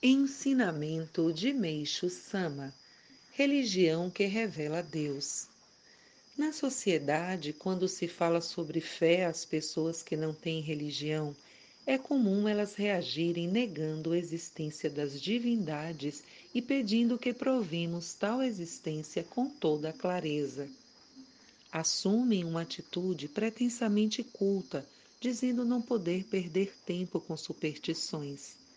Ensinamento de Meixo Sama Religião que revela Deus. Na sociedade, quando se fala sobre fé às pessoas que não têm religião, é comum elas reagirem negando a existência das divindades e pedindo que provimos tal existência com toda clareza. Assumem uma atitude pretensamente culta, dizendo não poder perder tempo com superstições.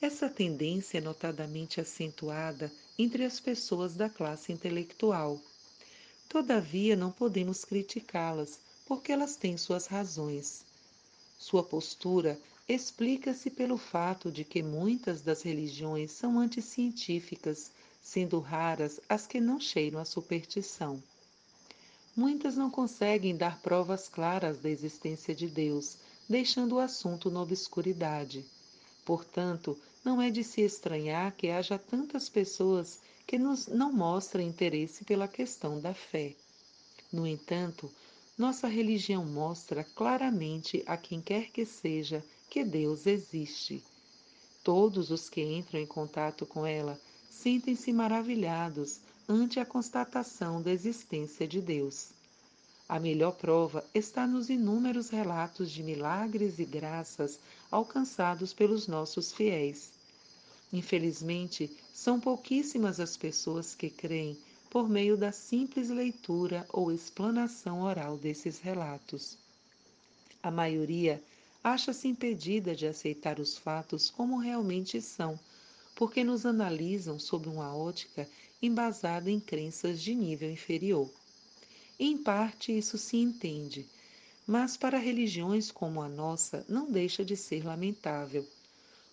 Essa tendência é notadamente acentuada entre as pessoas da classe intelectual. Todavia, não podemos criticá-las, porque elas têm suas razões. Sua postura explica-se pelo fato de que muitas das religiões são anticientíficas, sendo raras as que não cheiram a superstição. Muitas não conseguem dar provas claras da existência de Deus, deixando o assunto na obscuridade. Portanto, não é de se estranhar que haja tantas pessoas que nos não mostram interesse pela questão da fé. No entanto, nossa religião mostra claramente a quem quer que seja que Deus existe. Todos os que entram em contato com ela sentem-se maravilhados ante a constatação da existência de Deus. A melhor prova está nos inúmeros relatos de milagres e graças alcançados pelos nossos fiéis. Infelizmente, são pouquíssimas as pessoas que creem por meio da simples leitura ou explanação oral desses relatos. A maioria acha-se impedida de aceitar os fatos como realmente são, porque nos analisam sob uma ótica embasada em crenças de nível inferior. Em parte isso se entende, mas para religiões como a nossa não deixa de ser lamentável.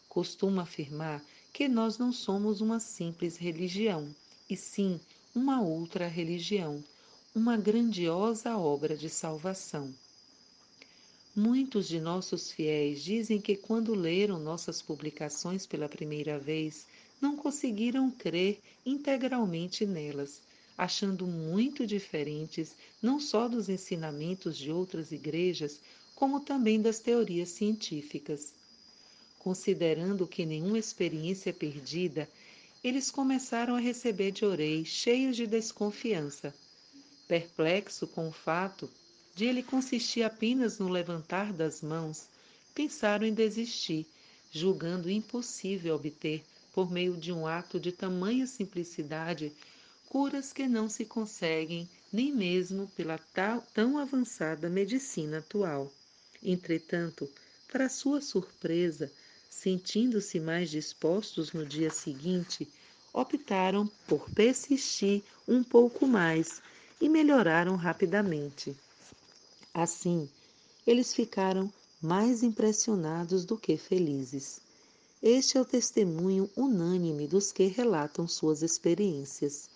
Costumo afirmar que nós não somos uma simples religião, e sim uma outra religião, uma grandiosa obra de salvação. Muitos de nossos fiéis dizem que quando leram nossas publicações pela primeira vez, não conseguiram crer integralmente nelas achando muito diferentes não só dos ensinamentos de outras igrejas, como também das teorias científicas. Considerando que nenhuma experiência é perdida, eles começaram a receber de Orei cheios de desconfiança. Perplexo com o fato de ele consistir apenas no levantar das mãos, pensaram em desistir, julgando impossível obter, por meio de um ato de tamanha simplicidade, curas que não se conseguem nem mesmo pela tal, tão avançada medicina atual. Entretanto, para sua surpresa, sentindo-se mais dispostos no dia seguinte, optaram por persistir um pouco mais e melhoraram rapidamente. Assim, eles ficaram mais impressionados do que felizes. Este é o testemunho unânime dos que relatam suas experiências.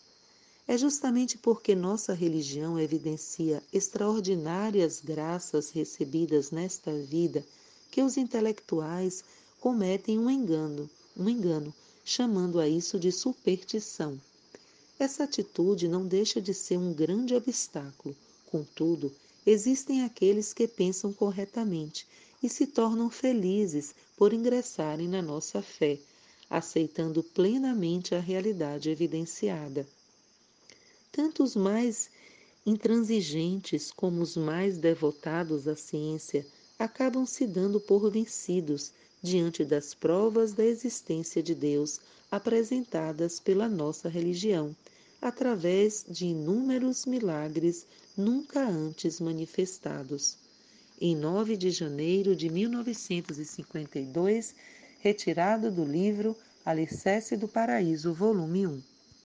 É justamente porque nossa religião evidencia extraordinárias graças recebidas nesta vida que os intelectuais cometem um engano, um engano, chamando a isso de superstição. Essa atitude não deixa de ser um grande obstáculo. Contudo, existem aqueles que pensam corretamente e se tornam felizes por ingressarem na nossa fé, aceitando plenamente a realidade evidenciada tanto os mais intransigentes como os mais devotados à ciência acabam se dando por vencidos diante das provas da existência de Deus apresentadas pela nossa religião, através de inúmeros milagres nunca antes manifestados. Em 9 de janeiro de 1952, retirado do livro Alicerce do Paraíso, volume 1.